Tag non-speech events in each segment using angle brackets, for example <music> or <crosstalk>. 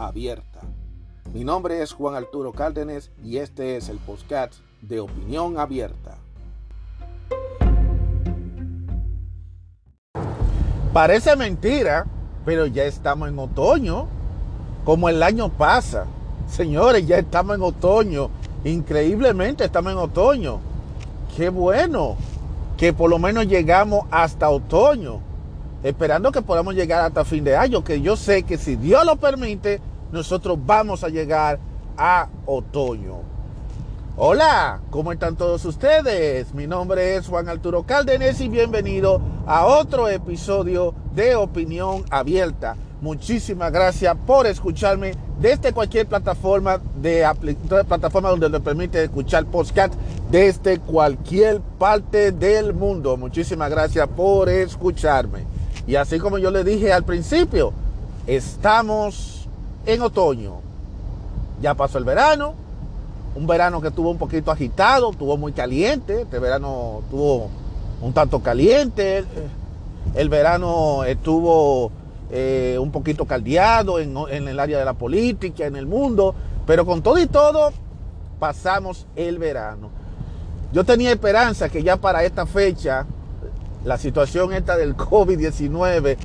abierta. Mi nombre es Juan Arturo Cárdenas y este es el podcast de Opinión Abierta. Parece mentira, pero ya estamos en otoño, como el año pasa. Señores, ya estamos en otoño. Increíblemente estamos en otoño. Qué bueno que por lo menos llegamos hasta otoño, esperando que podamos llegar hasta fin de año, que yo sé que si Dios lo permite, nosotros vamos a llegar a otoño. Hola, ¿cómo están todos ustedes? Mi nombre es Juan Arturo Cárdenas y bienvenido a otro episodio de Opinión Abierta. Muchísimas gracias por escucharme desde cualquier plataforma de plataforma donde le permite escuchar podcast desde cualquier parte del mundo. Muchísimas gracias por escucharme. Y así como yo le dije al principio, estamos en otoño. Ya pasó el verano, un verano que estuvo un poquito agitado, estuvo muy caliente, este verano estuvo un tanto caliente, el verano estuvo eh, un poquito caldeado en, el área de la política, en el mundo, pero con todo y todo pasamos el verano. Yo tenía esperanza que ya para esta fecha la situación esta del COVID-19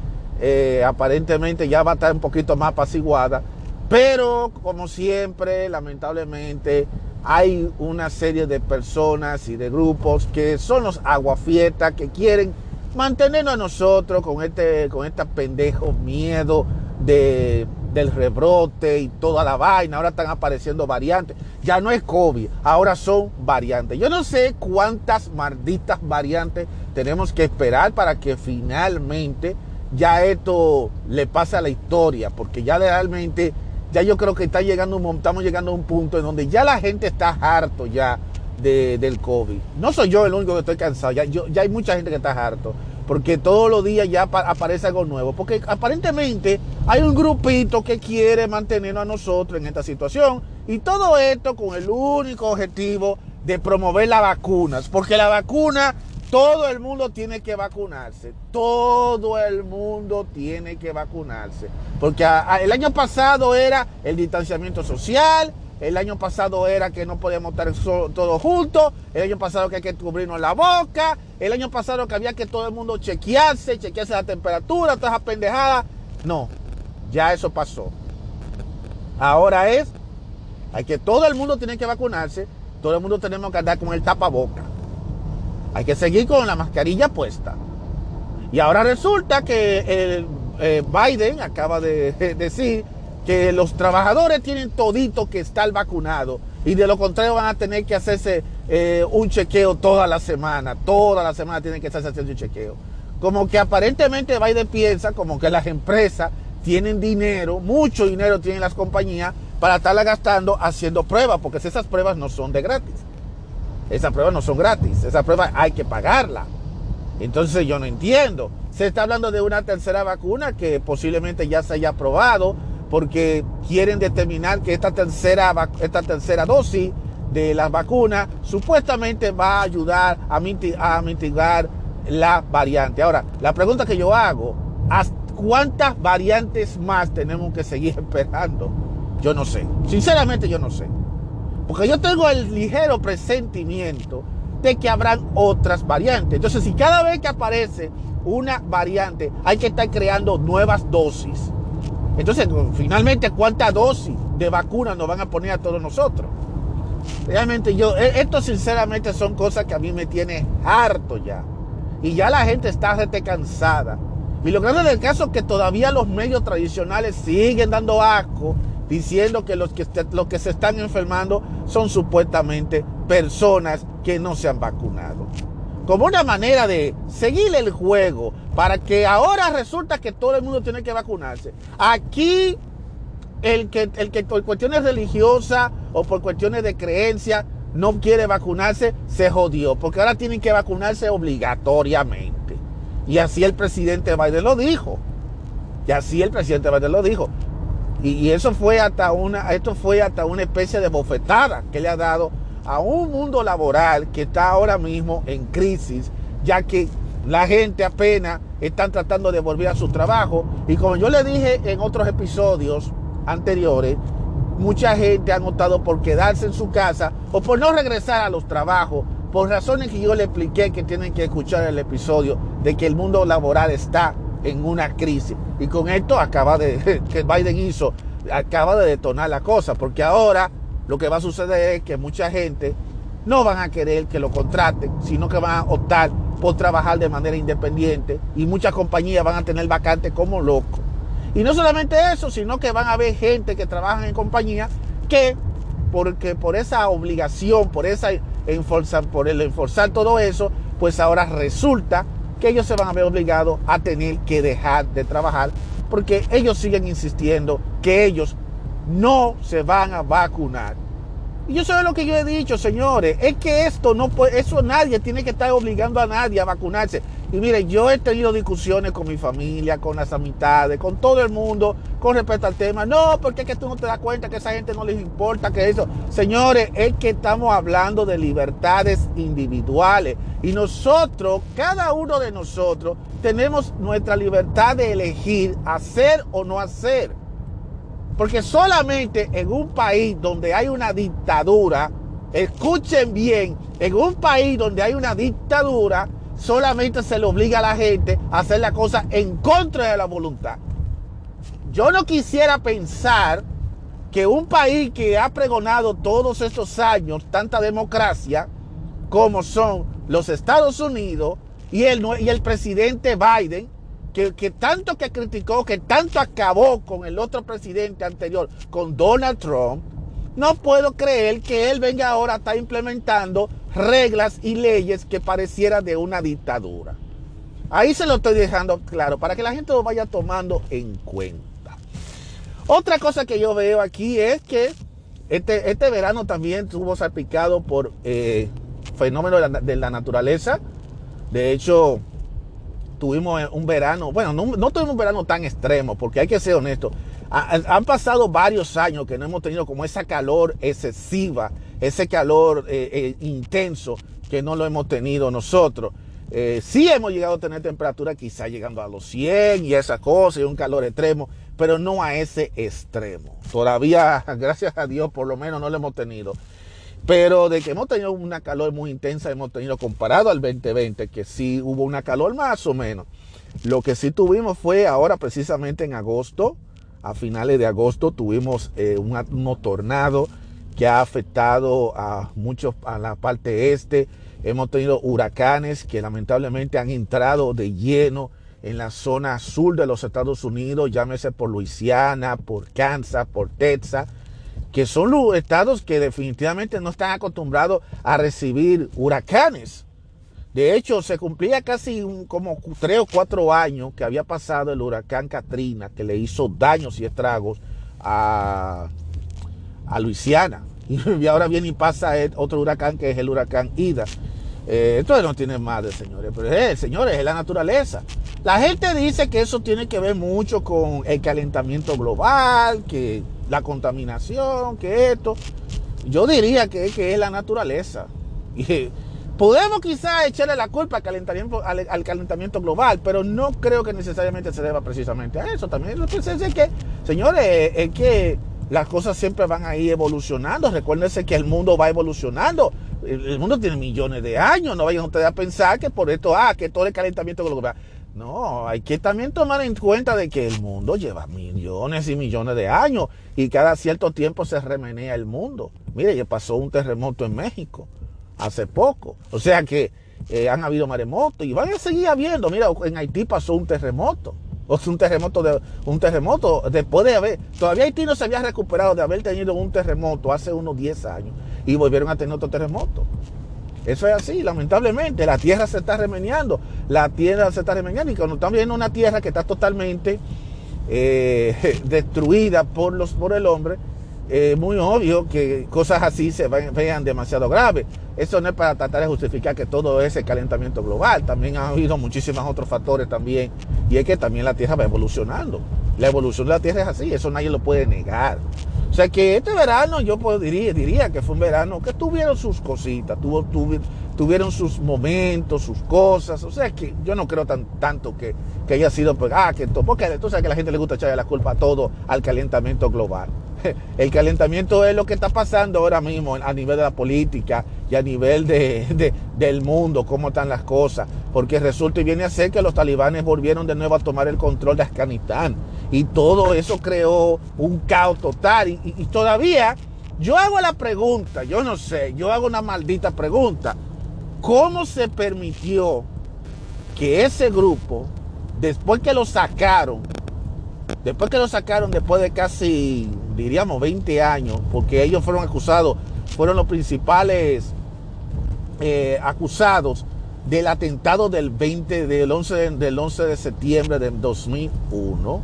eh, aparentemente ya va a estar un poquito más apaciguada, pero como siempre, lamentablemente, hay una serie de personas y de grupos que son los aguafietas que quieren mantenernos a nosotros con este, con este pendejo miedo de, del rebrote y toda la vaina. Ahora están apareciendo variantes. Ya no es COVID, ahora son variantes. Yo no sé cuántas malditas variantes tenemos que esperar para que finalmente ya esto le pase a la historia, porque ya realmente, ya yo creo que está llegando estamos llegando a un punto en donde ya la gente está harto ya del COVID. No soy yo el único que estoy cansado, ya, ya hay mucha gente que está harto, porque todos los días ya aparece algo nuevo, porque aparentemente hay un grupito que quiere mantenernos a nosotros en esta situación y todo esto con el único objetivo de promover las vacunas, porque la vacuna, todo el mundo tiene que vacunarse, todo el mundo tiene que vacunarse, porque el año pasado era el distanciamiento social, el año pasado era que no podíamos estar todos juntos. El año pasado que hay que cubrirnos la boca. El año pasado que había que todo el mundo chequearse, chequearse la temperatura, todas esas pendejadas. No, ya eso pasó. Ahora es, hay que todo el mundo tiene que vacunarse. Todo el mundo tenemos que andar con el tapaboca. Hay que seguir con la mascarilla puesta. Y ahora resulta que el, eh, Biden acaba de decir que los trabajadores tienen todito que estar vacunados y de lo contrario van a tener que hacerse eh, un chequeo toda la semana, toda la semana tienen que estarse haciendo un chequeo. Como que aparentemente Biden piensa como que las empresas tienen dinero, mucho dinero tienen las compañías para estarla gastando haciendo pruebas, porque esas pruebas no son de gratis. Esas pruebas no son gratis, esas pruebas hay que pagarla. Entonces yo no entiendo. Se está hablando de una tercera vacuna que posiblemente ya se haya aprobado porque quieren determinar que esta tercera, esta tercera dosis de las vacunas supuestamente va a ayudar a, mitigar, la variante. Ahora, la pregunta que yo hago, ¿cuántas variantes más tenemos que seguir <laughs> esperando? Yo no sé, sinceramente yo no sé. Porque yo tengo el ligero presentimiento de que habrán otras variantes. Entonces, si cada vez que aparece una variante hay que estar creando nuevas dosis, entonces, finalmente, ¿cuántas dosis de vacuna nos van a poner a todos nosotros? Realmente yo, e, esto sinceramente son cosas que a mí me tiene harto ya. Y ya la gente está cansada. Y lo grande del caso es que todavía los medios tradicionales siguen dando asco, diciendo que los que, los que se están enfermando son supuestamente personas que no se han vacunado como una manera de seguir el juego para que ahora resulta que todo el mundo tiene que vacunarse. Aquí el que, el que por cuestiones religiosas o por cuestiones de creencia no quiere vacunarse, se jodió, porque ahora tienen que vacunarse obligatoriamente. Y así el presidente Biden lo dijo. Y así el presidente Biden lo dijo. Y, eso fue hasta una, esto fue hasta una especie de bofetada que le ha dado a un mundo laboral que está ahora mismo en crisis, ya que la gente apenas están tratando de volver a su trabajo. Y como yo le dije en otros episodios anteriores, mucha gente ha optado por quedarse en su casa o por no regresar a los trabajos, por razones que yo le expliqué que tienen que escuchar el episodio de que el mundo laboral está en una crisis. Y con esto acaba de, <laughs> que Biden hizo, acaba de detonar la cosa, porque ahora lo que va a suceder es que mucha gente no van a querer que lo contraten, sino que van a optar por trabajar de manera independiente y muchas compañías van a tener vacantes como locos. Y no solamente eso, sino que van a haber gente que trabaja en compañía que porque por esa obligación, por esa enforzar, por el enforzar todo eso, pues ahora resulta que ellos se van a ver obligados a tener que dejar de trabajar porque ellos siguen insistiendo que ellos no se van a vacunar. Y yo sé lo que yo he dicho, señores, es que esto no puede, eso nadie tiene que estar obligando a nadie a vacunarse. Y mire, yo he tenido discusiones con mi familia, con las amistades, con todo el mundo con respecto al tema. No, porque es que tú no te das cuenta que a esa gente no les importa que eso. Señores, es que estamos hablando de libertades individuales. Y nosotros, cada uno de nosotros, tenemos nuestra libertad de elegir hacer o no hacer. Porque solamente en un país donde hay una dictadura, escuchen bien, en un país donde hay una dictadura, solamente se le obliga a la gente a hacer la cosa en contra de la voluntad. Yo no quisiera pensar que un país que ha pregonado todos estos años tanta democracia como son los Estados Unidos y el, y el presidente Biden, que, tanto que criticó, que tanto acabó con el otro presidente anterior, con Donald Trump, no puedo creer que él venga ahora a estar implementando reglas y leyes que parecieran de una dictadura. Ahí se lo estoy dejando claro para que la gente lo vaya tomando en cuenta. Otra cosa que yo veo aquí es que este, este verano también estuvo salpicado por eh, fenómenos de la naturaleza. De hecho, tuvimos un verano, bueno, no, tuvimos un verano tan extremo, porque hay que ser honesto. Han pasado varios años que no hemos tenido como esa calor excesiva, ese calor eh, eh, intenso que no lo hemos tenido nosotros. Eh, sí hemos llegado a tener temperatura quizá llegando a los 100 y esa cosa y un calor extremo, pero no a ese extremo. Todavía, <laughs> gracias a Dios, por lo menos no lo hemos tenido. Pero de que hemos tenido una calor muy intensa, hemos tenido comparado al 2020, que sí hubo una calor más o menos. Lo que sí tuvimos fue ahora precisamente en agosto, a finales de agosto, tuvimos eh, un, un tornado que ha afectado a muchos, a la parte este. Hemos tenido huracanes que lamentablemente han entrado de lleno en la zona sur de los Estados Unidos, llámese por Luisiana, por Kansas, por Texas que son los estados que definitivamente no están acostumbrados a recibir huracanes. De hecho, se cumplía casi como tres o cuatro años que había pasado el huracán Katrina, que le hizo daños y estragos a, a Luisiana. <laughs> Y ahora viene y pasa otro huracán que es el huracán Ida. Eh, entonces no tiene madre, señores. Pero eh, señores, es la naturaleza. La gente dice que eso tiene que ver mucho con el calentamiento global, que la contaminación, que esto. Yo diría que, es la naturaleza. <laughs> Y podemos quizás echarle la culpa al calentamiento, al, calentamiento global, pero no creo que necesariamente se deba precisamente a eso. También lo es que, señores, es que las cosas siempre van a ir evolucionando. Recuérdense que el mundo va evolucionando. El, mundo tiene millones de años. No vayan ustedes a pensar que por esto, ah, que todo el calentamiento global. No, hay que también tomar en cuenta de que el mundo lleva millones y millones de años y cada cierto tiempo se remenea el mundo. Mire, ya pasó un terremoto en México hace poco. O sea que eh, han habido maremotos y van a seguir habiendo. Mira, en Haití pasó un terremoto. O sea, un terremoto de un terremoto después de haber todavía Haití no se había recuperado de haber tenido un terremoto hace unos 10 años y volvieron a tener otro terremoto. Eso es así, lamentablemente. La tierra se está remeneando. La tierra se está remeneando. Y cuando estamos viendo una tierra que está totalmente eh, <laughs> destruida por, los, por el hombre, es muy obvio que cosas así se vean demasiado graves. Eso no es para tratar de justificar que todo es el calentamiento global. También ha habido muchísimos otros factores también. Y es que también la Tierra va evolucionando. La evolución de la Tierra es así, eso nadie lo puede negar. O sea que este verano yo diría, que fue un verano que tuvieron sus cositas, tuvieron sus momentos, sus cosas. O sea que yo no creo tan, tanto que, que haya sido, pues, ah, que porque tú sabes que la gente le gusta echarle la culpa a todo al calentamiento global. <laughs> El calentamiento es lo que está pasando ahora mismo a nivel de la política y a nivel de, del mundo, cómo están las cosas. Porque resulta y viene a ser que los talibanes volvieron de nuevo a tomar el control de Afganistán. Y todo eso creó un caos total. Y, y todavía yo hago la pregunta, yo no sé, yo hago una maldita pregunta. ¿Cómo se permitió que ese grupo, después que lo sacaron, después que lo sacaron después de casi, diríamos, 20 años, porque ellos fueron acusados, fueron los principales eh, acusados del atentado del 20, del 11, del 11 de septiembre de 2001,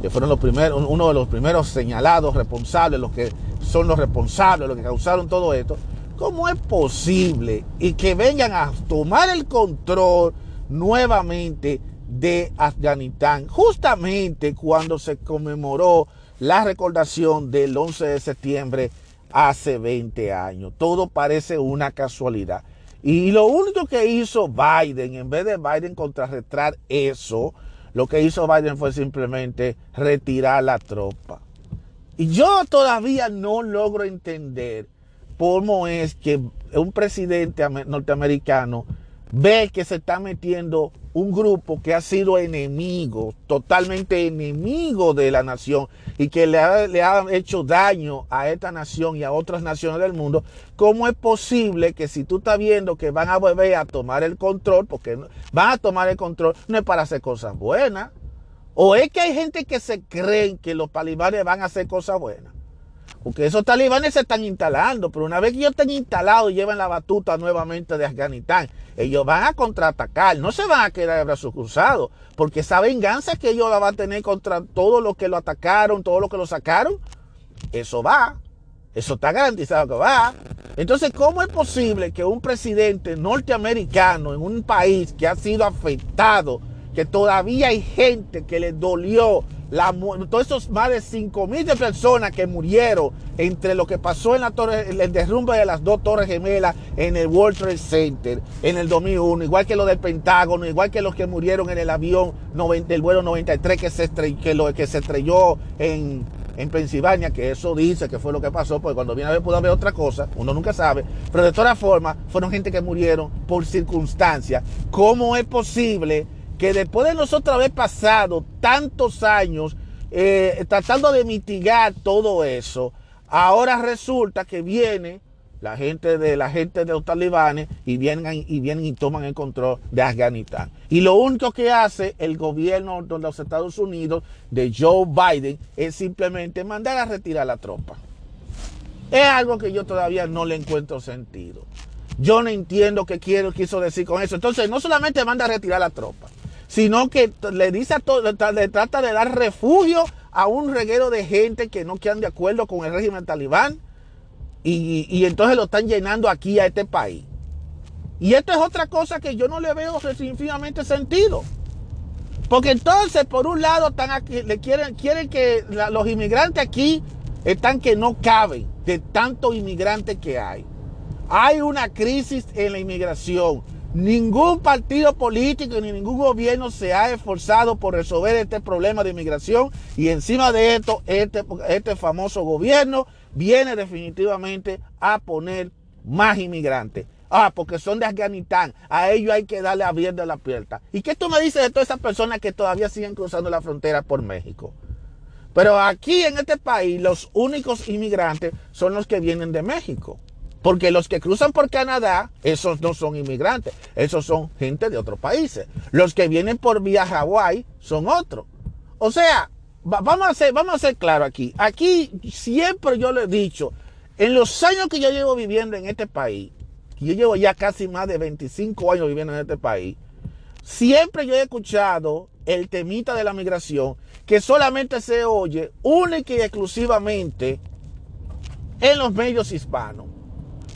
que fueron los primeros, uno de los primeros señalados responsables, los que son los responsables, los que causaron todo esto. ¿Cómo es posible y que vengan a tomar el control nuevamente de Afganistán, justamente cuando se conmemoró la recordación del 11 de septiembre hace 20 años. Todo parece una casualidad. Y lo único que hizo Biden, en vez de Biden contrarrestar eso, lo que hizo Biden fue simplemente retirar la tropa. Y yo todavía no logro entender cómo es que un presidente norteamericano ve que se está metiendo un grupo que ha sido enemigo, totalmente enemigo de la nación y que le ha, hecho daño a esta nación y a otras naciones del mundo, ¿cómo es posible que si tú estás viendo que van a volver a tomar el control, porque van a tomar el control, no es para hacer cosas buenas? ¿O es que hay gente que se creen que los talibanes van a hacer cosas buenas? Porque esos talibanes se están instalando, pero una vez que ellos estén instalados y lleven la batuta nuevamente de Afganistán, ellos van a contraatacar, no se van a quedar de brazos cruzados, porque esa venganza que ellos van a tener contra todos los que lo atacaron, todos los que lo sacaron, eso va, eso está garantizado que va. Entonces, ¿cómo es posible que un presidente norteamericano en un país que ha sido afectado, que todavía hay gente que le dolió todos esos más de 5 mil de personas que murieron entre lo que pasó en la torre, el derrumbe de las dos torres gemelas en el World Trade Center en el 2001, igual que lo del Pentágono, igual que los que murieron en el avión del vuelo 93 que se, estrelló, que lo, que se estrelló en, en Pensilvania, que eso dice que fue lo que pasó, porque cuando viene a ver pudo haber otra cosa, uno nunca sabe, pero de todas formas fueron gente que murieron por circunstancias. ¿Cómo es posible? Que después de nosotros haber pasado tantos años eh, tratando de mitigar todo eso, ahora resulta que viene la gente de la gente de los talibanes y vienen y toman el control de Afganistán. Y lo único que hace el gobierno de los Estados Unidos de Joe Biden es simplemente mandar a retirar la tropa. Es algo que yo todavía no le encuentro sentido. Yo no entiendo qué quiso decir con eso. Entonces, no solamente manda a retirar la tropa, sino que le dice a todo, le trata de dar refugio a un reguero de gente que no quedan de acuerdo con el régimen talibán y, entonces lo están llenando aquí a este país. Y esto es otra cosa que yo no le veo definitivamente sentido. Porque entonces, por un lado, están le quieren, quieren que los inmigrantes aquí están que no caben de tanto inmigrante que hay. Hay una crisis en la inmigración. Ningún partido político ni ningún gobierno se ha esforzado por resolver este problema de inmigración y encima de esto, este, este famoso gobierno viene definitivamente a poner más inmigrantes. Ah, porque son de Afganistán. A ellos hay que darle abierta la puerta. ¿Y qué tú me dices de todas esas personas que todavía siguen cruzando la frontera por México? Pero aquí en este país los únicos inmigrantes son los que vienen de México. Porque los que cruzan por Canadá, esos no son inmigrantes, esos son gente de otros países. Los que vienen por vía Hawái son otros. O sea, vamos a ser, vamos a ser claro aquí. Aquí siempre yo le he dicho, en los años que yo llevo viviendo en este país, yo llevo ya casi más de 25 años viviendo en este país, siempre yo he escuchado el temita de la migración que solamente se oye única y exclusivamente en los medios hispanos.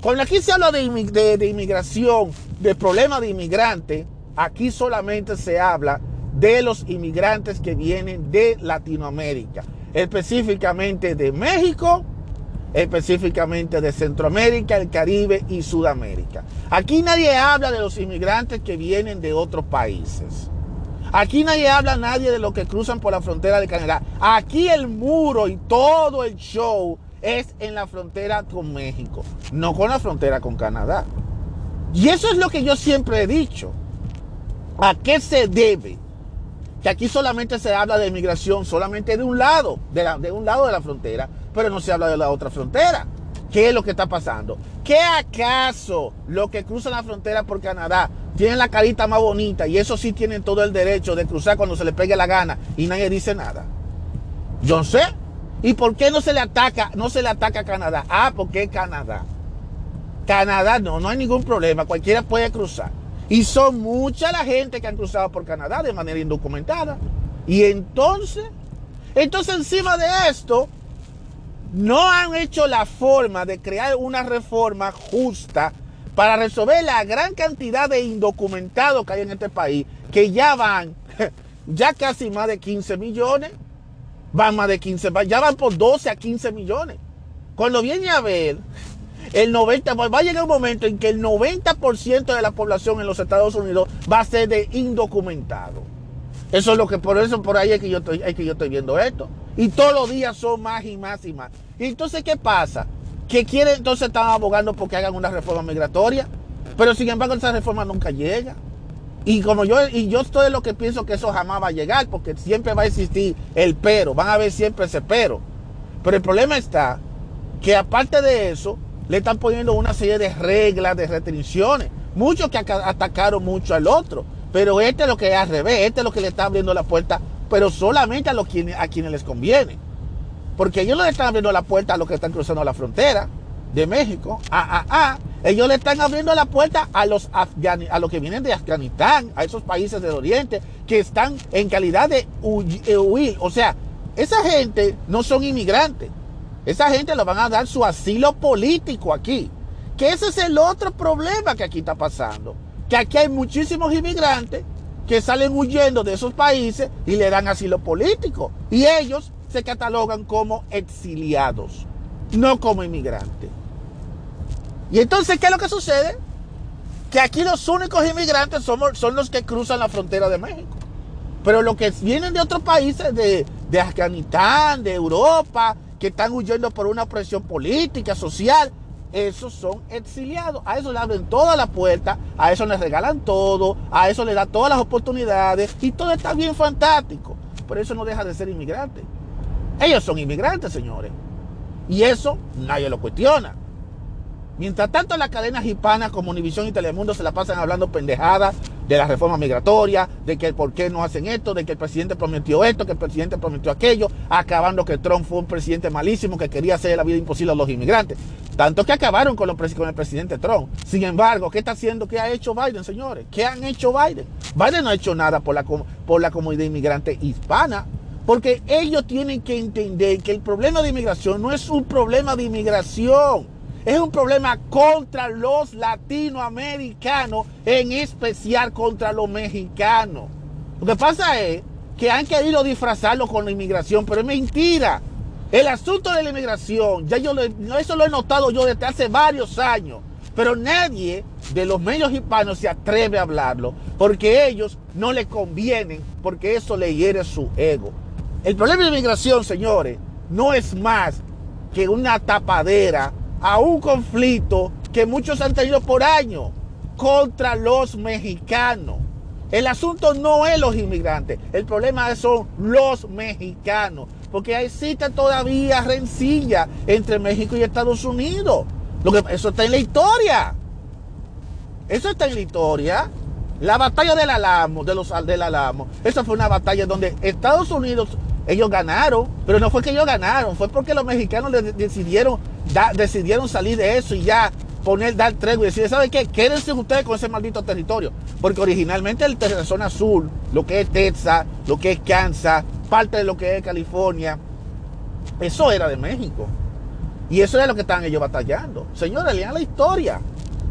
Cuando aquí se habla de, inmigración, de problemas de inmigrantes, aquí solamente se habla de los inmigrantes que vienen de Latinoamérica, específicamente de México, específicamente de Centroamérica, el Caribe y Sudamérica. Aquí nadie habla de los inmigrantes que vienen de otros países. Aquí nadie habla nadie de los que cruzan por la frontera de Canadá. Aquí el muro y todo el show es en la frontera con México, no con la frontera con Canadá. Y eso es lo que yo siempre he dicho. ¿A qué se debe? Que aquí solamente se habla de inmigración solamente de un lado, de, de un lado de la frontera, pero no se habla de la otra frontera. ¿Qué es lo que está pasando? ¿Qué acaso los que cruzan la frontera por Canadá tienen la carita más bonita y eso sí tienen todo el derecho de cruzar cuando se les pegue la gana y nadie dice nada? Yo sé. ¿Y por qué no se le ataca, no se le ataca a Canadá? Ah, porque Canadá. Canadá no, no hay ningún problema, cualquiera puede cruzar. Y son mucha la gente que han cruzado por Canadá de manera indocumentada. Y entonces, entonces encima de esto, no han hecho la forma de crear una reforma justa para resolver la gran cantidad de indocumentados que hay en este país, que ya van, <laughs> ya casi más de 15 millones, van más de 15, ya van por 12 a 15 millones. Cuando viene a ver, el 90, va a llegar un momento en que el 90% de la población en los Estados Unidos va a ser de indocumentado. Eso es lo que, por eso, por ahí es que yo estoy, viendo esto. Y todos los días son más y más y más. Y entonces, ¿qué pasa? Que quieren, entonces están abogando porque hagan una reforma migratoria. Pero sin embargo, esa reforma nunca llega. Y como yo, y yo estoy lo que pienso que eso jamás va a llegar, porque siempre va a existir el pero, van a haber siempre ese pero. Pero el problema está que aparte de eso, le están poniendo una serie de reglas, de restricciones. Muchos que atacaron mucho al otro. Pero este es lo que es al revés, este es lo que le está abriendo la puerta, pero solamente a, los a quienes les conviene. Porque ellos no le están abriendo la puerta a los que están cruzando la frontera de México. Ah, ah, ah. Ellos le están abriendo la puerta a los, a los que vienen de Afganistán, a esos países del Oriente, que están en calidad de eh, huir. O sea, esa gente no son inmigrantes. Esa gente le van a dar su asilo político aquí. Que ese es el otro problema que aquí está pasando que aquí hay muchísimos inmigrantes que salen huyendo de esos países y le dan asilo político. Y ellos se catalogan como exiliados, no como inmigrantes. Y entonces, ¿qué es lo que sucede? Que aquí los únicos inmigrantes somos, son los que cruzan la frontera de México. Pero los que vienen de otros países, de, de Afganistán, de Europa, que están huyendo por una presión política, social, esos son exiliados. A eso le abren toda la puerta, a eso les regalan todo, a eso le da todas las oportunidades y todo está bien fantástico. Pero eso no deja de ser inmigrante. Ellos son inmigrantes, señores. Y eso nadie lo cuestiona. Mientras tanto, las cadenas hispanas como Univisión y Telemundo se la pasan hablando pendejadas de la reforma migratoria, de que por qué no hacen esto, de que el presidente prometió esto, que el presidente prometió aquello, acabando que Trump fue un presidente malísimo que quería hacer la vida imposible a los inmigrantes. Tanto que acabaron con, con el presidente Trump. Sin embargo, ¿qué está haciendo? ¿Qué ha hecho Biden, señores? ¿Qué han hecho Biden? Biden no ha hecho nada por la, por la comunidad inmigrante hispana. Porque ellos tienen que entender que el problema de inmigración no es un problema de inmigración es un problema contra los latinoamericanos, en especial contra los mexicanos. Lo que pasa es que han querido disfrazarlo con la inmigración, pero es mentira. El asunto de la inmigración, ya yo eso lo he notado yo desde hace varios años, pero nadie de los medios hispanos se atreve a hablarlo, porque ellos no le convienen, porque eso le hiere su ego. El problema de la inmigración, señores, no es más que una tapadera a un conflicto que muchos han tenido por años contra los mexicanos. El asunto no es los inmigrantes, el problema son los mexicanos, porque existe todavía rencilla entre México y Estados Unidos. Lo que, eso está en la historia. Eso está en la historia. La batalla del Alamo, de los del Alamo, esa fue una batalla donde Estados Unidos ellos ganaron, pero no fue que ellos ganaron, fue porque los mexicanos decidieron, decidieron salir de eso y ya poner, dar tregua y decir, ¿sabe qué? Quédense ustedes con ese maldito territorio. Porque originalmente el la zona sur, lo que es Texas, lo que es Kansas, parte de lo que es California, eso era de México. Y eso es lo que estaban ellos batallando. Señores, lean la historia.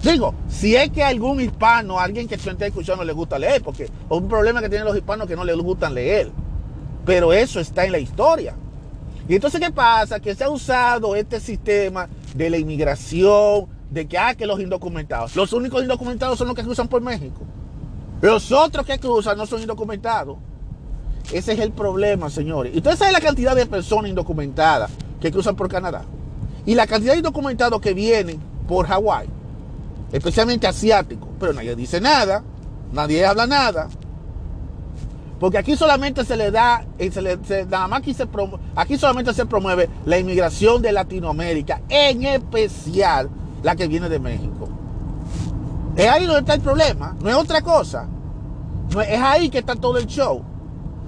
Digo, si es que algún hispano, alguien que esté escuchando no le gusta leer, porque es un problema que tienen los hispanos que no les gustan leer. Pero eso está en la historia. Y entonces, ¿qué pasa? Que se ha usado este sistema de la inmigración, de que, ah, que los indocumentados. Los únicos indocumentados son los que cruzan por México. Los otros que cruzan no son indocumentados. Ese es el problema, señores. Y ustedes saben la cantidad de personas indocumentadas que cruzan por Canadá. Y la cantidad de indocumentados que vienen por Hawái especialmente asiático, pero nadie dice nada, nadie habla nada. Porque aquí solamente se le da, eh, se nada más aquí, se aquí solamente se promueve la inmigración de Latinoamérica, en especial la que viene de México. Es ahí donde está el problema, no es otra cosa. Es ahí que está todo el show.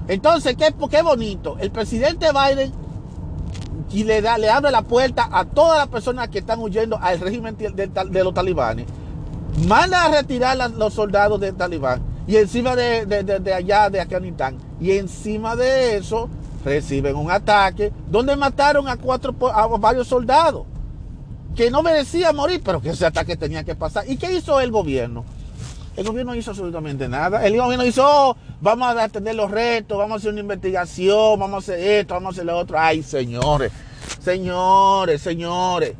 Entonces, ¿qué, qué bonito? El presidente Biden y le, da, le abre la puerta a todas las personas que están huyendo al régimen de, los talibanes. Manda a retirar a los soldados del talibán y encima de, allá, de Afganistán. Y encima de eso reciben un ataque donde mataron a, cuatro, a varios soldados que no merecían morir, pero que ese ataque tenía que pasar. ¿Y qué hizo el gobierno? El gobierno no hizo absolutamente nada. El gobierno hizo, oh, vamos a atender los retos, vamos a hacer una investigación, vamos a hacer esto, vamos a hacer lo otro. Ay, señores, señores, señores.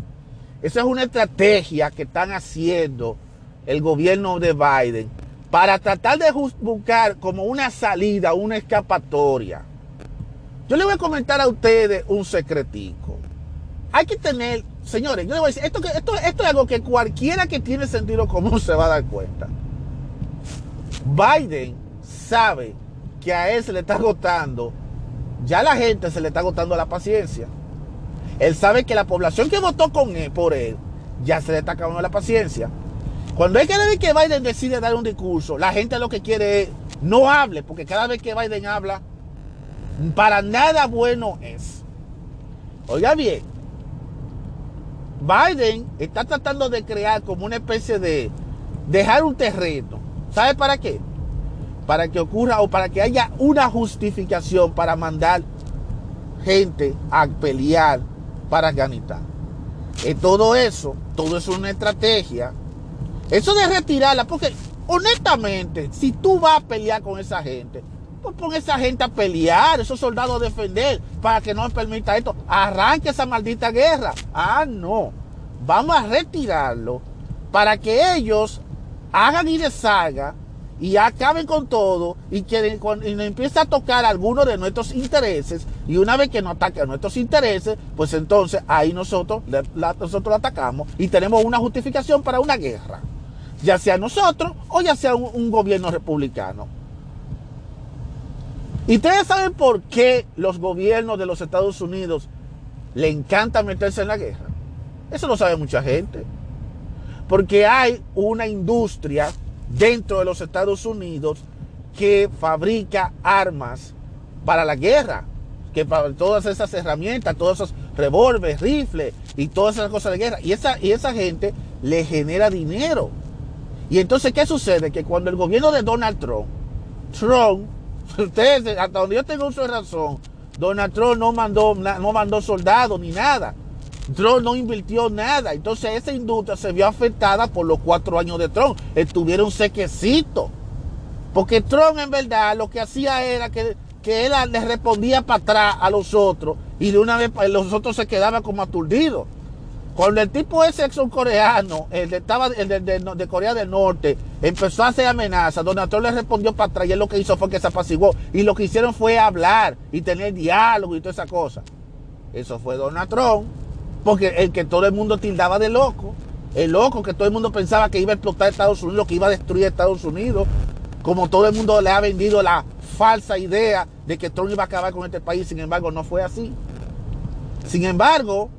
Esa es una estrategia que están haciendo el gobierno de Biden para tratar de buscar como una salida, una escapatoria. Yo le voy a comentar a ustedes un secretico. Hay que tener, señores, yo le voy a decir, esto, esto, esto es algo que cualquiera que tiene sentido común se va a dar cuenta. Biden sabe que a él se le está agotando, ya la gente se le está agotando la paciencia. Él sabe que la población que votó con él, por él ya se le está acabando la paciencia. Cuando hay que ver que Biden decide dar un discurso, la gente lo que quiere es no hable, porque cada vez que Biden habla, para nada bueno es. Oiga bien, Biden está tratando de crear como una especie de dejar un terreno ¿Sabe para qué? Para que ocurra o para que haya una justificación para mandar gente a pelear para Afganistán. Y todo eso, todo eso es una estrategia. Eso de retirarla, porque honestamente, si tú vas a pelear con esa gente, pues pon esa gente a pelear, esos soldados a defender, para que no permita esto. Arranque esa maldita guerra. Ah, no. Vamos a retirarlo para que ellos hagan y deshagan y acaben con todo y que y nos empiece a tocar algunos de nuestros intereses y una vez que nos ataque nuestros intereses, pues entonces ahí nosotros, nosotros atacamos y tenemos una justificación para una guerra, ya sea nosotros o ya sea un, un gobierno republicano. Y ustedes saben por qué los gobiernos de los Estados Unidos le encanta meterse en la guerra. Eso lo sabe mucha gente. Porque hay una industria dentro de los Estados Unidos que fabrica armas para la guerra, que para todas esas herramientas, todos esos revólveres, rifles y todas esas cosas de guerra. Y esa, y esa gente le genera dinero. Y entonces, ¿qué sucede? Que cuando el gobierno de Donald Trump, Trump, <laughs> ustedes, hasta donde yo tengo de razón, Donald Trump no mandó, no mandó soldados ni nada. Trump no invirtió nada. Entonces esa industria se vio afectada por los cuatro años de Trump. Estuvieron sequecito. Porque Trump en verdad lo que hacía era que, que él le respondía para atrás a los otros y de una vez los otros se quedaban como aturdidos. Cuando el tipo ese coreano, el de, estaba, el de, Corea del Norte, empezó a hacer amenazas, Donald Trump le respondió para atrás y él lo que hizo fue que se apaciguó. Y lo que hicieron fue hablar y tener diálogo y toda esa cosa. Eso fue Donald Trump. Porque el que todo el mundo tildaba de loco, el loco que todo el mundo pensaba que iba a explotar Estados Unidos, que iba a destruir Estados Unidos, como todo el mundo le ha vendido la falsa idea de que Trump iba a acabar con este país, sin embargo no fue así. Sin embargo,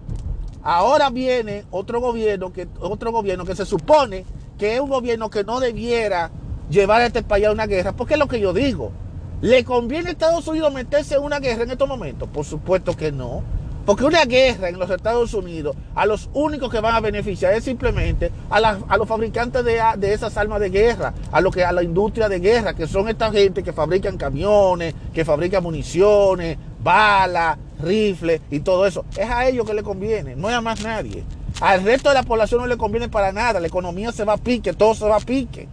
ahora viene otro gobierno que, otro gobierno que se supone que es un gobierno que no debiera llevar a este país a una guerra, porque es lo que yo digo. ¿Le conviene a Estados Unidos meterse en una guerra en estos momentos? Por supuesto que no. Porque una guerra en los Estados Unidos, a los únicos que van a beneficiar es simplemente a, los fabricantes de, esas armas de guerra, a, lo que, a la industria de guerra, que son esta gente que fabrican camiones, que fabrican municiones, balas, rifles y todo eso. Es a ellos que le conviene, no es a más nadie. Al resto de la población no le conviene para nada, la economía se va a pique, todo se va a pique.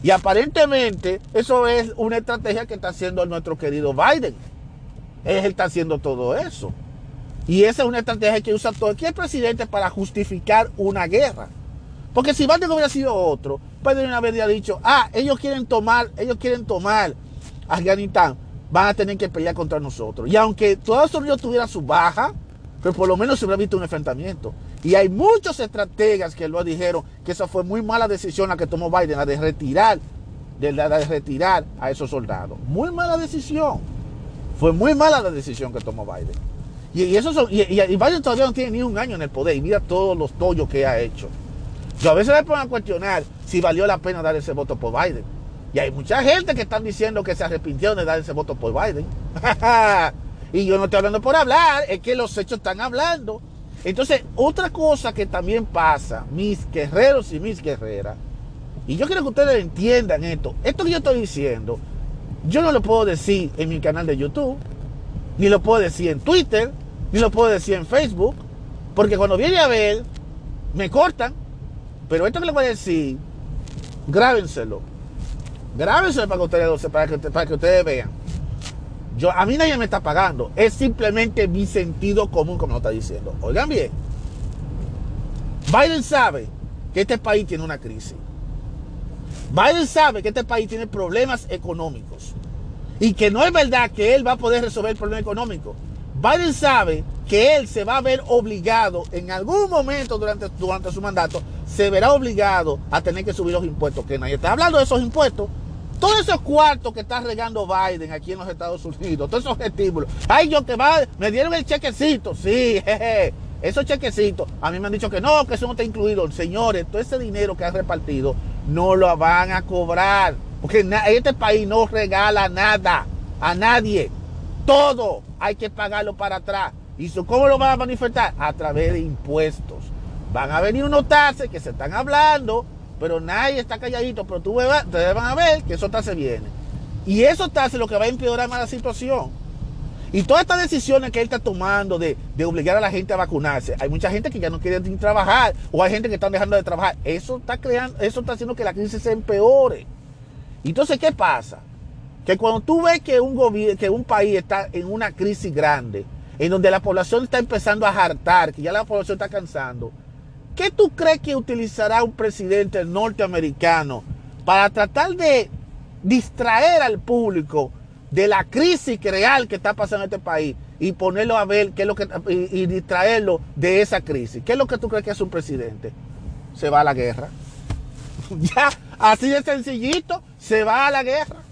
Y aparentemente eso es una estrategia que está haciendo nuestro querido Biden. Él está haciendo todo eso. Y esa es una estrategia que usa cualquier presidente para justificar una guerra. Porque si Biden hubiera sido otro, Biden habría dicho, ah, ellos quieren tomar, ellos quieren tomar Afganistán, van a tener que pelear contra nosotros. Y aunque Estados Unidos tuviera su baja, pero pues por lo menos se hubiera visto un enfrentamiento. Y hay muchos estrategas que lo dijeron que esa fue muy mala decisión la que tomó Biden, la de retirar, la de retirar a esos soldados. Muy mala decisión. Fue muy mala la decisión que tomó Biden. Y, eso y, Biden todavía no tiene ni un año en el poder y mira todos los tollos que ha hecho. Yo a veces me pongo a cuestionar si valió la pena dar ese voto por Biden. Y hay mucha gente que están diciendo que se arrepintieron de dar ese voto por Biden. <laughs> y yo no estoy hablando por hablar, es que los hechos están hablando. Entonces, otra cosa que también pasa, mis guerreros y mis guerreras, y yo quiero que ustedes entiendan esto, esto que yo estoy diciendo, yo no lo puedo decir en mi canal de YouTube, ni lo puedo decir en Twitter, ni lo puedo decir en Facebook, porque cuando viene a ver, me cortan. Pero esto que les voy a decir, grábenselo. Grábenselo para que ustedes, para que, ustedes vean. Yo, a mí nadie me está pagando. Es simplemente mi sentido común, como lo está diciendo. Oigan bien. Biden sabe que este país tiene una crisis. Biden sabe que este país tiene problemas económicos y que no es verdad que él va a poder resolver el problema económico. Biden sabe que él se va a ver obligado en algún momento durante, durante su mandato, se verá obligado a tener que subir los impuestos, que nadie está hablando de esos impuestos. Todos esos cuartos que está regando Biden aquí en los Estados Unidos, todos esos estímulos. Ay, yo que va, me dieron el chequecito, sí, jeje. Esos chequecitos, a mí me han dicho que no, que eso no está incluido. Señores, todo ese dinero que ha repartido no lo van a cobrar. Porque este país no regala nada a nadie. Todo hay que pagarlo para atrás. ¿Y cómo lo van a manifestar? A través de impuestos. Van a venir unos taxes que se están hablando, pero nadie está calladito. Pero tú ustedes van a ver que esos taxes vienen. Y esos taxes lo que va a empeorar más la situación. Y todas estas decisiones que él está tomando de, obligar a la gente a vacunarse, hay mucha gente que ya no quiere trabajar, o hay gente que está dejando de trabajar. Eso está creando, eso está haciendo que la crisis se empeore. Entonces, ¿qué pasa? Que cuando tú ves que un, que un país está en una crisis grande, en donde la población está empezando a hartar, que ya la población está cansando, ¿qué tú crees que utilizará un presidente norteamericano para tratar de distraer al público de la crisis real que está pasando en este país y ponerlo a ver qué es lo que y, distraerlo de esa crisis? ¿Qué es lo que tú crees que es un presidente? Se va a la guerra. <laughs> ya, así de sencillito, se va a la guerra.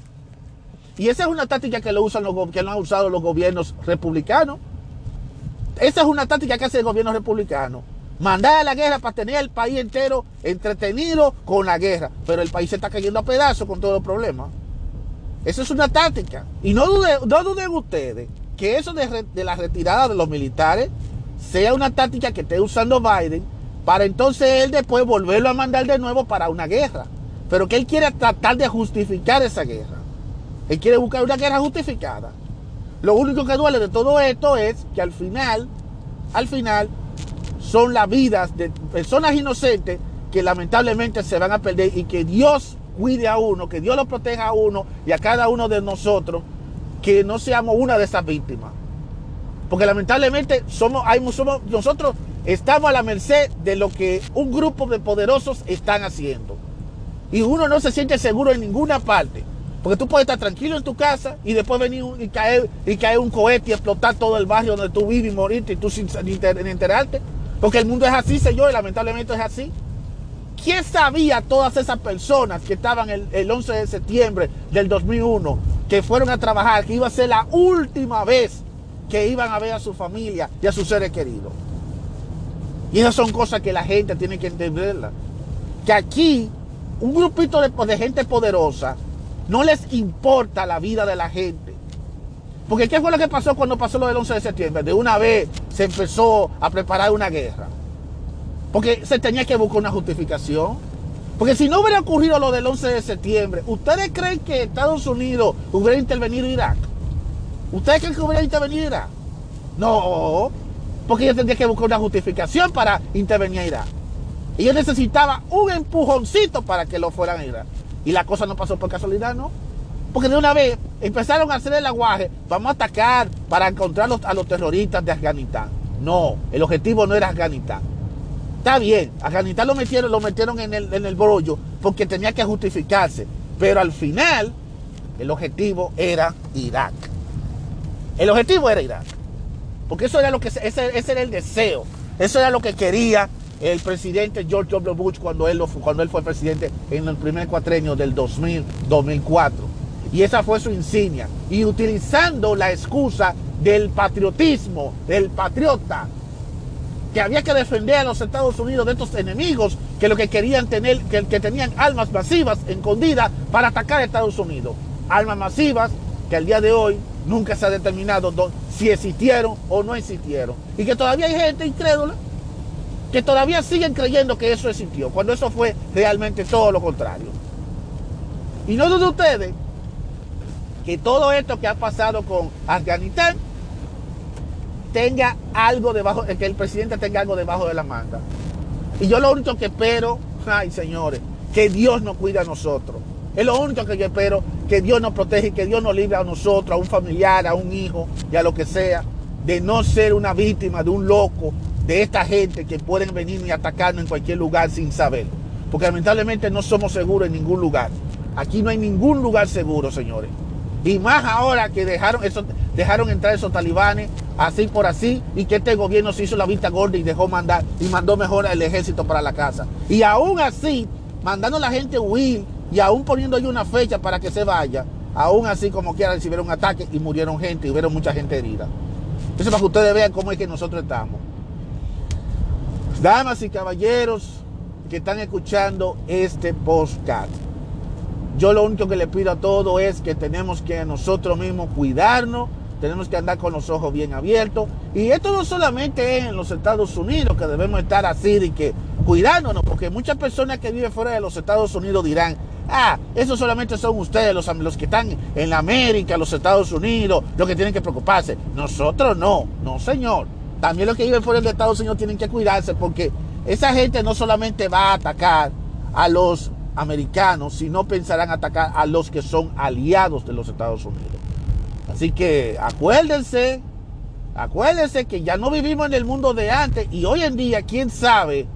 Y esa es una táctica que lo usan que lo han usado los gobiernos republicanos. Esa es una táctica que hace el gobierno republicano. Mandar a la guerra para tener el país entero entretenido con la guerra. Pero el país se está cayendo a pedazos con todos los problemas. Esa es una táctica. Y no duden, no duden ustedes que eso de, de la retirada de los militares sea una táctica que esté usando Biden para entonces él después volverlo a mandar de nuevo para una guerra. Pero que él quiere tratar de justificar esa guerra. Él quiere buscar una guerra justificada. Lo único que duele de todo esto es que al final, al final, son las vidas de personas inocentes que lamentablemente se van a perder y que Dios cuide a uno, que Dios lo proteja a uno y a cada uno de nosotros, que no seamos una de esas víctimas. Porque lamentablemente somos, somos, nosotros estamos a la merced de lo que un grupo de poderosos están haciendo. Y uno no se siente seguro en ninguna parte. Porque tú puedes estar tranquilo en tu casa y después venir y caer, y caer un cohete y explotar todo el barrio donde tú vives y morirte y tú sin, enterarte. Porque el mundo es así, señor, y lamentablemente es así. ¿Quién sabía todas esas personas que estaban el, el 11 de septiembre del 2001, que fueron a trabajar, que iba a ser la última vez que iban a ver a su familia y a sus seres queridos? Y esas son cosas que la gente tiene que entenderla. Que aquí un grupito de, gente poderosa no les importa la vida de la gente. Porque ¿qué fue lo que pasó cuando pasó lo del 11 de septiembre? De una vez se empezó a preparar una guerra. Porque se tenía que buscar una justificación. Porque si no hubiera ocurrido lo del 11 de septiembre, ¿ustedes creen que Estados Unidos hubiera intervenido en Irak? ¿Ustedes creen que hubiera intervenido en Irak? No, porque ellos tendrían que buscar una justificación para intervenir en Irak. Ellos necesitaban un empujoncito para que lo fueran a Irak. Y la cosa no pasó por casualidad, ¿no? Porque de una vez empezaron a hacer el aguaje, vamos a atacar para encontrar a los terroristas de Afganistán. No, el objetivo no era Afganistán. Está bien, Afganistán lo metieron, lo metieron en el, en el brollo porque tenía que justificarse. Pero al final, el objetivo era Irak. El objetivo era Irak. Porque eso era lo que ese, ese era el deseo. Eso era lo que quería el presidente George W. Bush cuando él, cuando él fue presidente en el primer cuatrenio del 2000-2004. Y esa fue su insignia. Y utilizando la excusa del patriotismo, del patriota, que había que defender a los Estados Unidos de estos enemigos que lo que querían tener, que, que tenían armas masivas escondidas para atacar a Estados Unidos. Armas masivas que al día de hoy nunca se ha determinado si existieron o no existieron. Y que todavía hay gente incrédula que todavía siguen creyendo que eso existió, cuando eso fue realmente todo lo contrario. Y no dudo ustedes que todo esto que ha pasado con Afganistán tenga algo debajo, que el presidente tenga algo debajo de la manga. Y yo lo único que espero, ay señores, que Dios nos cuide a nosotros. Es lo único que yo espero, que Dios nos protege y que Dios nos libre a nosotros, a un familiar, a un hijo y a lo que sea, de no ser una víctima de un loco de esta gente que pueden venir y atacarnos en cualquier lugar sin saber. Porque lamentablemente no somos seguros en ningún lugar. Aquí no hay ningún lugar seguro, señores. Y más ahora que dejaron, eso, dejaron entrar esos talibanes así por así y que este gobierno se hizo la vista gorda y dejó mandar y mandó mejor al ejército para la casa. Y aún así, mandando a la gente huir y aún poniendo ahí una fecha para que se vaya, aún así como quiera recibieron ataque y murieron gente y hubieron mucha gente herida. Eso para que ustedes vean cómo es que nosotros estamos. Damas y caballeros que están escuchando este podcast, yo lo único que le pido a todos es que tenemos que nosotros mismos cuidarnos, tenemos que andar con los ojos bien abiertos. Y esto no solamente es en los Estados Unidos que debemos estar así y que cuidándonos, porque muchas personas que viven fuera de los Estados Unidos dirán, ah, eso solamente son ustedes, los, los que están en América, los Estados Unidos, los que tienen que preocuparse. Nosotros no, no señor. También los que viven fuera de Estados Unidos tienen que cuidarse porque esa gente no solamente va a atacar a los americanos, sino pensarán atacar a los que son aliados de los Estados Unidos. Así que acuérdense, acuérdense que ya no vivimos en el mundo de antes y hoy en día, quién sabe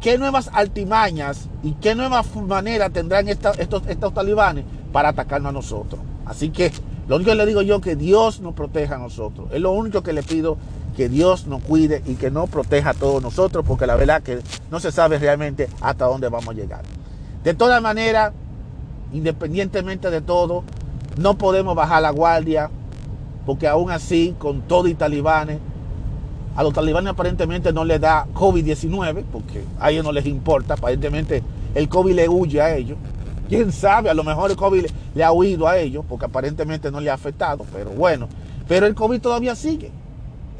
qué nuevas altimañas y qué nuevas maneras tendrán estos, talibanes para atacarnos a nosotros. Así que lo único que le digo yo que Dios nos proteja a nosotros. Es lo único que le pido que Dios nos cuide y que nos proteja a todos nosotros, porque la verdad que no se sabe realmente hasta dónde vamos a llegar. De todas maneras, independientemente de todo, no podemos bajar la guardia, porque aún así, con todo y talibanes, a los talibanes aparentemente no les da COVID-19, porque a ellos no les importa, aparentemente el COVID le huye a ellos. Quién sabe, a lo mejor el COVID le ha huido a ellos, porque aparentemente no le ha afectado, pero bueno, pero el COVID todavía sigue.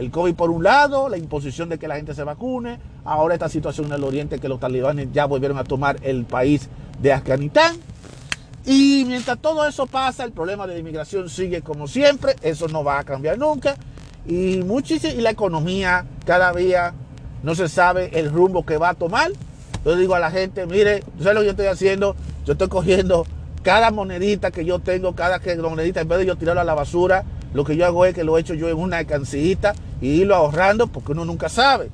El COVID por un lado, la imposición de que la gente se vacune, ahora esta situación en el oriente que los talibanes ya volvieron a tomar el país de Afganistán. Y mientras todo eso pasa, el problema de la inmigración sigue como siempre, eso no va a cambiar nunca. Y, muchísimo, y la economía cada día no se sabe el rumbo que va a tomar. Yo digo a la gente, mire, ¿sabes lo que yo estoy haciendo? Yo estoy cogiendo cada monedita que yo tengo, cada monedita, en vez de yo tirarla a la basura, lo que yo hago es que lo echo yo en una cancillita y irlo ahorrando porque uno nunca sabe.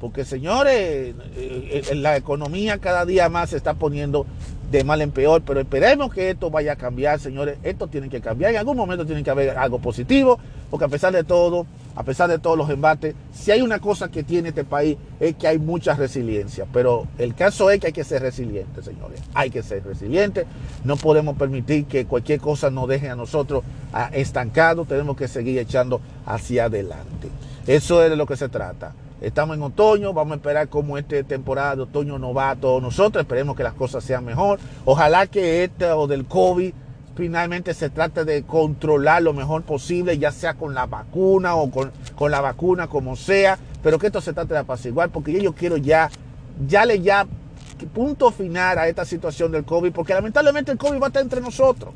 Porque señores, eh, eh, la economía cada día más se está poniendo de mal en peor, pero esperemos que esto vaya a cambiar, señores. Esto tiene que cambiar. En algún momento tiene que haber algo positivo, porque a pesar de todo, a pesar de todos los embates, si hay una cosa que tiene este país es que hay mucha resiliencia. Pero el caso es que hay que ser resiliente, señores. Hay que ser resiliente. No podemos permitir que cualquier cosa nos deje a nosotros estancados. Tenemos que seguir echando hacia adelante. Eso es de lo que se trata. Estamos en otoño, vamos a esperar cómo esta temporada de otoño nos va a todos nosotros, esperemos que las cosas sean mejor. Ojalá que esto del COVID finalmente se trate de controlar lo mejor posible, ya sea con la vacuna o con, con la vacuna, como sea, pero que esto se trate de apaciguar, porque yo quiero ya, ya le ya punto final a esta situación del COVID, porque lamentablemente el COVID va a estar entre nosotros.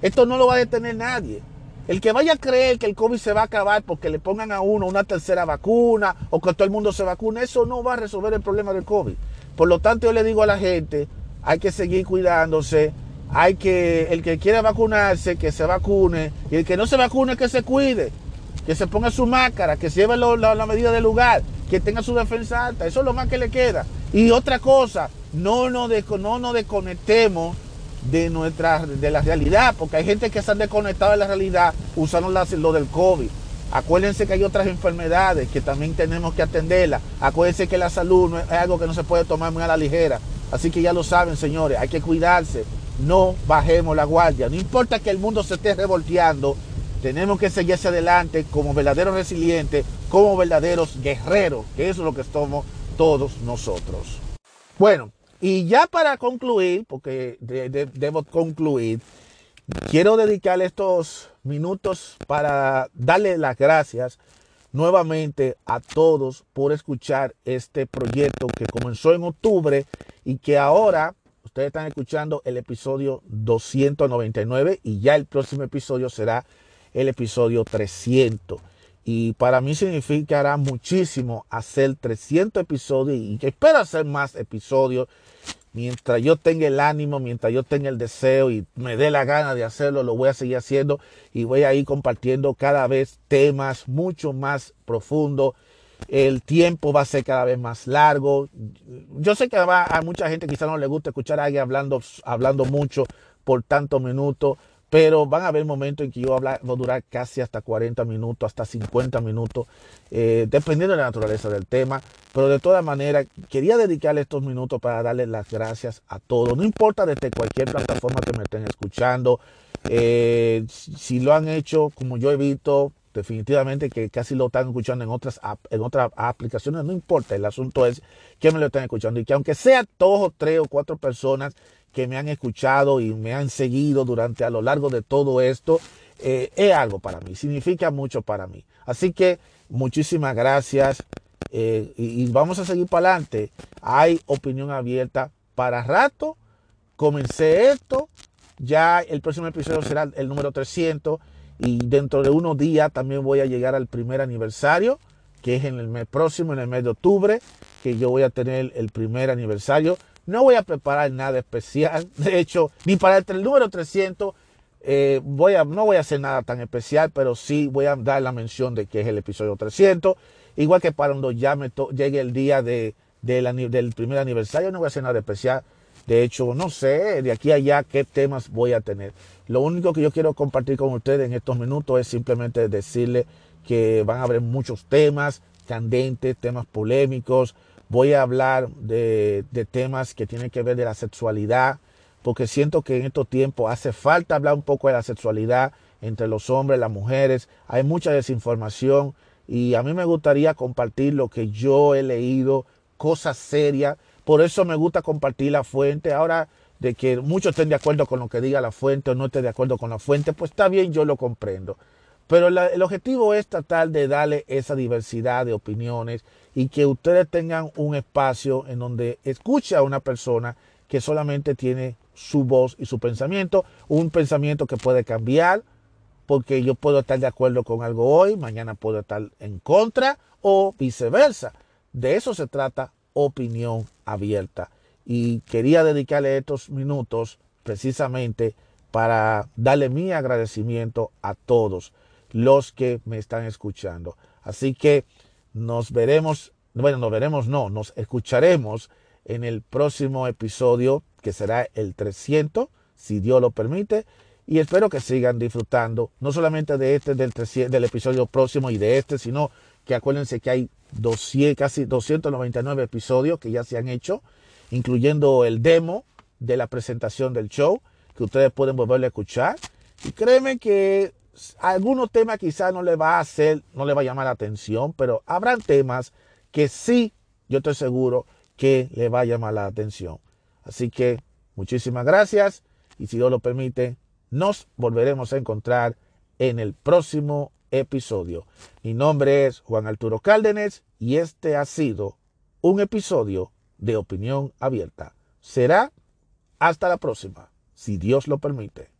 Esto no lo va a detener nadie. El que vaya a creer que el COVID se va a acabar porque le pongan a uno una tercera vacuna o que todo el mundo se vacune, eso no va a resolver el problema del COVID. Por lo tanto, yo le digo a la gente, hay que seguir cuidándose, hay que, el que quiera vacunarse, que se vacune, y el que no se vacune, que se cuide, que se ponga su máscara, que se lleve la, medida del lugar, que tenga su defensa alta, eso es lo más que le queda. Y otra cosa, no nos, no nos desconectemos de nuestra de la realidad, porque hay gente que se han desconectado de la realidad usando lo del COVID. Acuérdense que hay otras enfermedades que también tenemos que atenderlas. Acuérdense que la salud es algo que no se puede tomar muy a la ligera. Así que ya lo saben, señores, hay que cuidarse. No bajemos la guardia. No importa que el mundo se esté revolteando, tenemos que seguir hacia adelante como verdaderos resilientes, como verdaderos guerreros, que eso es lo que somos todos nosotros. Bueno, y ya para concluir, porque debo concluir, quiero dedicarle estos minutos para darle las gracias nuevamente a todos por escuchar este proyecto que comenzó en octubre y que ahora ustedes están escuchando el episodio 299 y ya el próximo episodio será el episodio 300. Y para mí significará muchísimo hacer 300 episodios y espero hacer más episodios mientras yo tenga el ánimo, mientras yo tenga el deseo y me dé la gana de hacerlo, lo voy a seguir haciendo y voy a ir compartiendo cada vez temas mucho más profundos. El tiempo va a ser cada vez más largo. Yo sé que va, a mucha gente quizá no le gusta escuchar a alguien hablando, hablando mucho por tantos minutos, pero van a haber momentos en que yo voy a durar casi hasta 40 minutos, hasta 50 minutos, eh, dependiendo de la naturaleza del tema. Pero de todas maneras, quería dedicarle estos minutos para darle las gracias a todos. No importa desde cualquier plataforma que me estén escuchando. Eh, si lo han hecho, como yo he visto, definitivamente que casi lo están escuchando en otras, en otras aplicaciones, no importa. El asunto es que me lo están escuchando y que aunque sea dos o tres o cuatro personas que me han escuchado y me han seguido durante a lo largo de todo esto, eh, es algo para mí, significa mucho para mí. Así que muchísimas gracias eh, y, vamos a seguir para adelante. Hay opinión abierta para rato. Comencé esto, ya el próximo episodio será el número 300 y dentro de unos días también voy a llegar al primer aniversario, que es en el mes próximo, en el mes de octubre, que yo voy a tener el primer aniversario. No voy a preparar nada especial. <laughs> De hecho, ni para el, número 300 eh, voy a, no voy a hacer nada tan especial, pero sí voy a dar la mención de que es el episodio 300. Igual que para cuando ya me llegue el día de, del primer aniversario, no voy a hacer nada especial. De hecho, no sé de aquí a allá qué temas voy a tener. Lo único que yo quiero compartir con ustedes en estos minutos es simplemente decirle que van a haber muchos temas candentes, temas polémicos, Voy a hablar de, temas que tienen que ver de la sexualidad, porque siento que en estos tiempos hace falta hablar un poco de la sexualidad entre los hombres, las mujeres. Hay mucha desinformación y a mí me gustaría compartir lo que yo he leído, cosas serias. Por eso me gusta compartir la fuente. Ahora de que muchos estén de acuerdo con lo que diga la fuente o no estén de acuerdo con la fuente, pues está bien, yo lo comprendo. Pero el objetivo es tratar de darle esa diversidad de opiniones y que ustedes tengan un espacio en donde escuche a una persona que solamente tiene su voz y su pensamiento, un pensamiento que puede cambiar, porque yo puedo estar de acuerdo con algo hoy, mañana puedo estar en contra o viceversa. De eso se trata opinión abierta. Y quería dedicarle estos minutos precisamente para darle mi agradecimiento a todos los que me están escuchando. Así que nos veremos, bueno, nos veremos, no, nos escucharemos en el próximo episodio que será el 300, si Dios lo permite. Y espero que sigan disfrutando, no solamente de este, del, del episodio próximo y de este, sino que acuérdense que hay 200, casi 299 episodios que ya se han hecho, incluyendo el demo de la presentación del show, que ustedes pueden volverle a escuchar. Y créeme que algunos temas quizás no le va a hacer, no le va a llamar la atención, pero habrán temas que sí, yo estoy seguro que le va a llamar la atención. Así que muchísimas gracias y si Dios lo permite, nos volveremos a encontrar en el próximo episodio. Mi nombre es Juan Arturo Cárdenas y este ha sido un episodio de Opinión Abierta. Será hasta la próxima, si Dios lo permite.